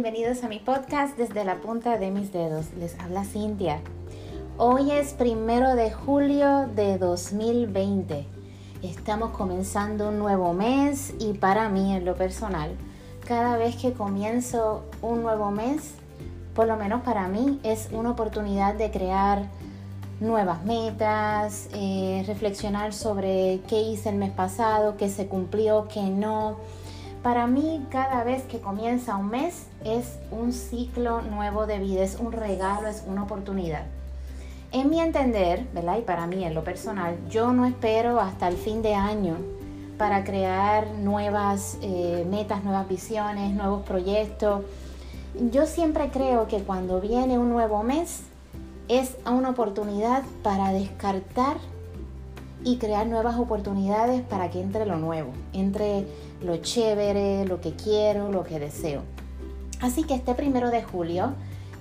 bienvenidos a mi podcast desde la punta de mis dedos. Les habla Cintia. Hoy es primero de julio de 2020. Estamos comenzando un nuevo mes y para mí en lo personal, cada vez que comienzo un nuevo mes, por lo menos para mí, es una oportunidad de crear nuevas metas, eh, reflexionar sobre qué hice el mes pasado, qué se cumplió, qué no para mí, cada vez que comienza un mes es un ciclo nuevo de vida, es un regalo, es una oportunidad. En mi entender, ¿verdad? Y para mí en lo personal, yo no espero hasta el fin de año para crear nuevas eh, metas, nuevas visiones, nuevos proyectos. Yo siempre creo que cuando viene un nuevo mes es una oportunidad para descartar y crear nuevas oportunidades para que entre lo nuevo, entre lo chévere, lo que quiero, lo que deseo. Así que este primero de julio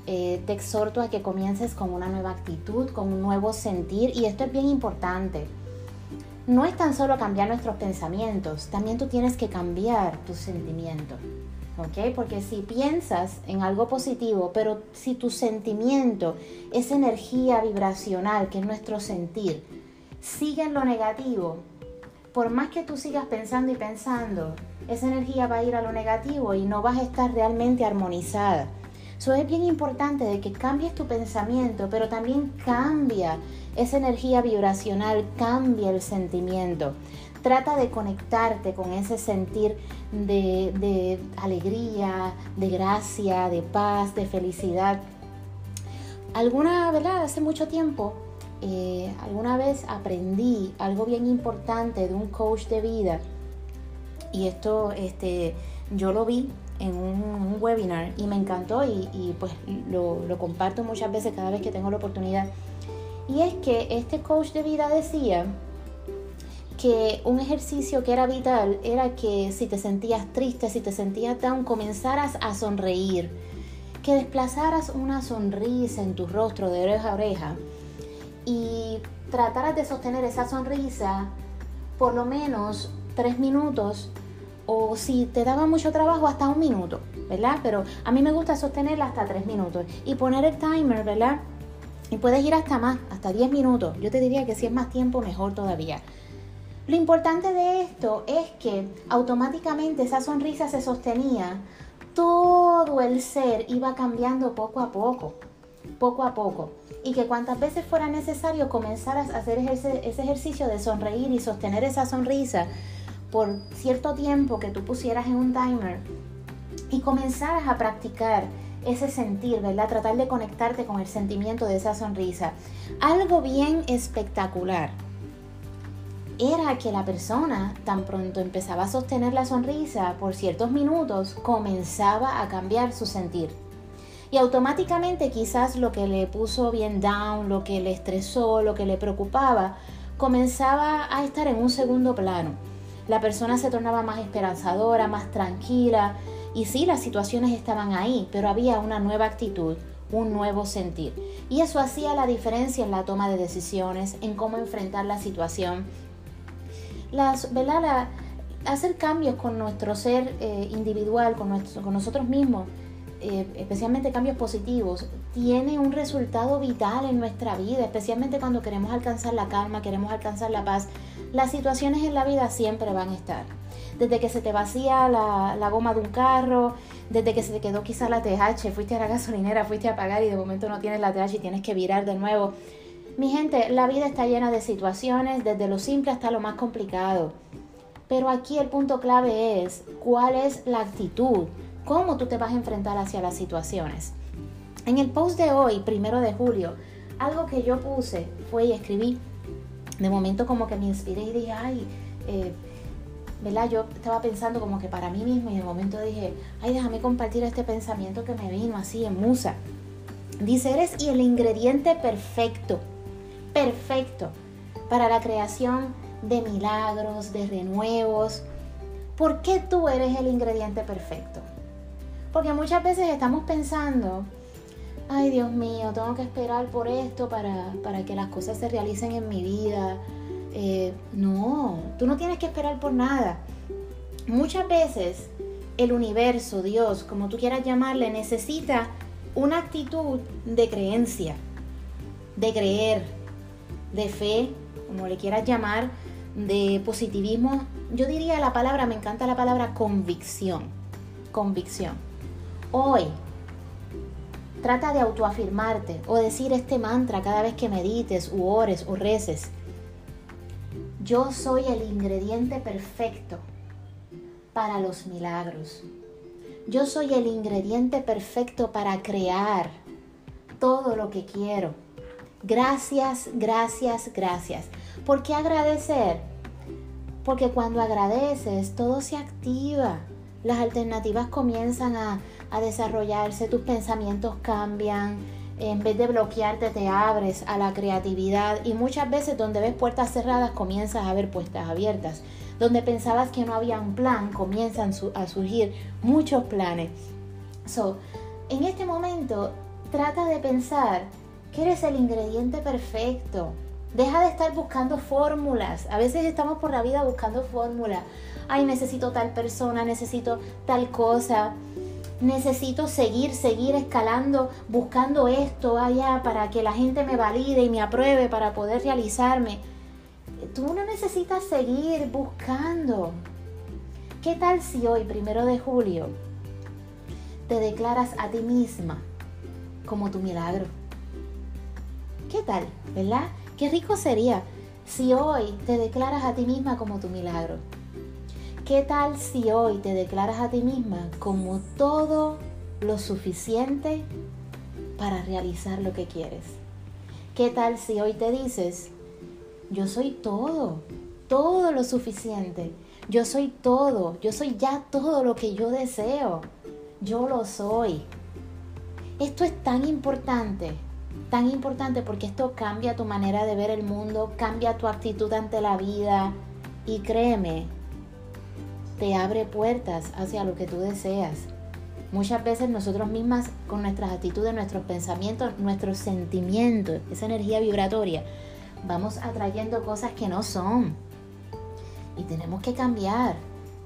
eh, te exhorto a que comiences con una nueva actitud, con un nuevo sentir y esto es bien importante. No es tan solo cambiar nuestros pensamientos, también tú tienes que cambiar tus sentimientos. ¿ok? Porque si piensas en algo positivo, pero si tu sentimiento, esa energía vibracional que es nuestro sentir, sigue en lo negativo, por más que tú sigas pensando y pensando, esa energía va a ir a lo negativo y no vas a estar realmente armonizada. Eso es bien importante de que cambies tu pensamiento, pero también cambia esa energía vibracional, cambia el sentimiento. Trata de conectarte con ese sentir de, de alegría, de gracia, de paz, de felicidad. Alguna, ¿verdad? Hace mucho tiempo eh, alguna vez aprendí algo bien importante de un coach de vida y esto este, yo lo vi en un, webinar y me encantó y, pues lo, lo, comparto muchas veces cada vez que tengo la oportunidad. Y es que este coach de vida decía que un ejercicio que era vital era que si te sentías triste, si te sentías down, comenzaras a sonreír, que desplazaras una sonrisa en tu rostro de oreja a oreja y trataras de sostener esa sonrisa por lo menos tres minutos o si te daba mucho trabajo hasta un minuto, ¿verdad? Pero a mí me gusta sostenerla hasta tres minutos y poner el timer, ¿verdad? Y puedes ir hasta más, hasta 10 minutos. Yo te diría que si es más tiempo, mejor todavía. Lo importante de esto es que automáticamente esa sonrisa se sostenía, todo el ser iba cambiando poco a poco poco a poco y que cuantas veces fuera necesario comenzaras a hacer ese, ejercicio de sonreír y sostener esa sonrisa por cierto tiempo que tú pusieras en un timer y comenzaras a practicar ese sentir, ¿verdad? Tratar de conectarte con el sentimiento de esa sonrisa. Algo bien espectacular era que la persona tan pronto empezaba a sostener la sonrisa por ciertos minutos, comenzaba a cambiar su sentir. Y automáticamente quizás lo que le puso bien down, lo que le estresó, lo que le preocupaba, comenzaba a estar en un segundo plano. La persona se tornaba más esperanzadora, más tranquila. Y sí, las situaciones estaban ahí, pero había una nueva actitud, un nuevo sentir. Y eso hacía la diferencia en la toma de decisiones, en cómo enfrentar la situación. Las, hacer cambios con nuestro ser eh, individual, con nosotros mismos, eh, especialmente cambios positivos, tiene un resultado vital en nuestra vida, especialmente cuando queremos alcanzar la calma, queremos alcanzar la paz. Las situaciones en la vida siempre van a estar. Desde que se te vacía la, goma de un carro, desde que se te quedó quizá la TH, fuiste a la gasolinera, fuiste a pagar y de momento no tienes la TH y tienes que virar de nuevo. Mi gente, la vida está llena de situaciones, desde lo simple hasta lo más complicado. Pero aquí el punto clave es cuál es la actitud cómo tú te vas a enfrentar hacia las situaciones. En el post de hoy, primero de julio, algo que yo puse fue y escribí, de momento como que me inspiré y dije, ay, eh, ¿verdad? Yo estaba pensando como que para mí mismo y de momento dije, ay, déjame compartir este pensamiento que me vino así en musa. Dice, eres y el ingrediente perfecto, perfecto para la creación de milagros, de renuevos. ¿Por qué tú eres el ingrediente perfecto? Porque muchas veces estamos pensando, ay Dios mío, tengo que esperar por esto para, que las cosas se realicen en mi vida. Eh, no, tú no tienes que esperar por nada. Muchas veces el universo, Dios, como tú quieras llamarle, necesita una actitud de creencia, de creer, de fe, como le quieras llamar, de positivismo. Yo diría la palabra, me encanta la palabra convicción, convicción. Hoy, trata de autoafirmarte o decir este mantra cada vez que medites u ores o reces. Yo soy el ingrediente perfecto para los milagros. Yo soy el ingrediente perfecto para crear todo lo que quiero. Gracias, gracias, gracias. ¿Por qué agradecer? Porque cuando agradeces todo se activa. Las alternativas comienzan a, a desarrollarse, tus pensamientos cambian, en vez de bloquearte te abres a la creatividad y muchas veces donde ves puertas cerradas comienzas a ver puertas abiertas. Donde pensabas que no había un plan, comienzan a surgir muchos planes. So, en este momento, trata de pensar que eres el ingrediente perfecto. Deja de estar buscando fórmulas. A veces estamos por la vida buscando fórmulas. Ay, necesito tal persona, necesito tal cosa. Necesito seguir, seguir escalando, buscando esto allá para que la gente me valide y me apruebe para poder realizarme tú no necesitas seguir buscando. ¿Qué tal si hoy, primero de julio, te declaras a ti misma como tu milagro? ¿Qué tal? ¿Verdad? Qué rico sería si hoy te declaras a ti misma como tu milagro. ¿Qué tal si hoy te declaras a ti misma como todo lo suficiente para realizar lo que quieres? ¿Qué tal si hoy te dices, yo soy todo, todo lo suficiente. Yo soy todo, yo soy ya todo lo que yo deseo. Yo lo soy. Esto es tan importante, tan importante porque esto cambia tu manera de ver el mundo, cambia tu actitud ante la vida y créeme, te abre puertas hacia lo que tú deseas. Muchas veces nosotros mismas con nuestras actitudes, nuestros pensamientos, nuestros sentimientos, esa energía vibratoria, vamos atrayendo cosas que no son. Y tenemos que cambiar.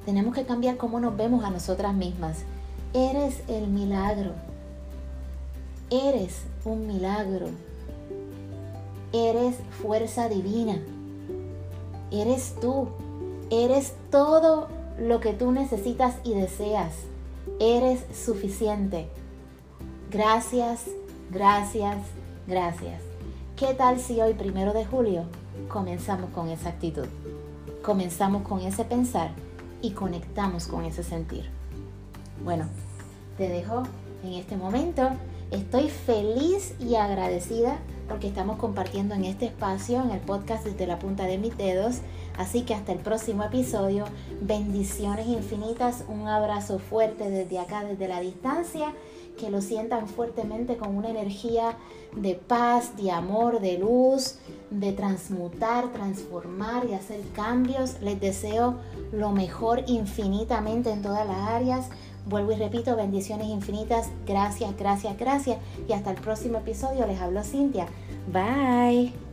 Tenemos que cambiar cómo nos vemos a nosotras mismas. Eres el milagro. Eres un milagro. Eres fuerza divina. Eres tú. Eres todo lo que tú necesitas y deseas. Eres suficiente. Gracias, gracias, gracias. ¿Qué tal si hoy, primero de julio, comenzamos con esa actitud? Comenzamos con ese pensar y conectamos con ese sentir. Bueno, te dejo en este momento. Estoy feliz y agradecida porque estamos compartiendo en este espacio, en el podcast desde la punta de mis dedos. Así que hasta el próximo episodio, bendiciones infinitas, un abrazo fuerte desde acá, desde la distancia que lo sientan fuertemente con una energía de paz, de amor, de luz, de transmutar, transformar y hacer cambios. Les deseo lo mejor infinitamente en todas las áreas. Vuelvo y repito, bendiciones infinitas. Gracias, gracias, gracias. Y hasta el próximo episodio. Les hablo Cintia. Bye.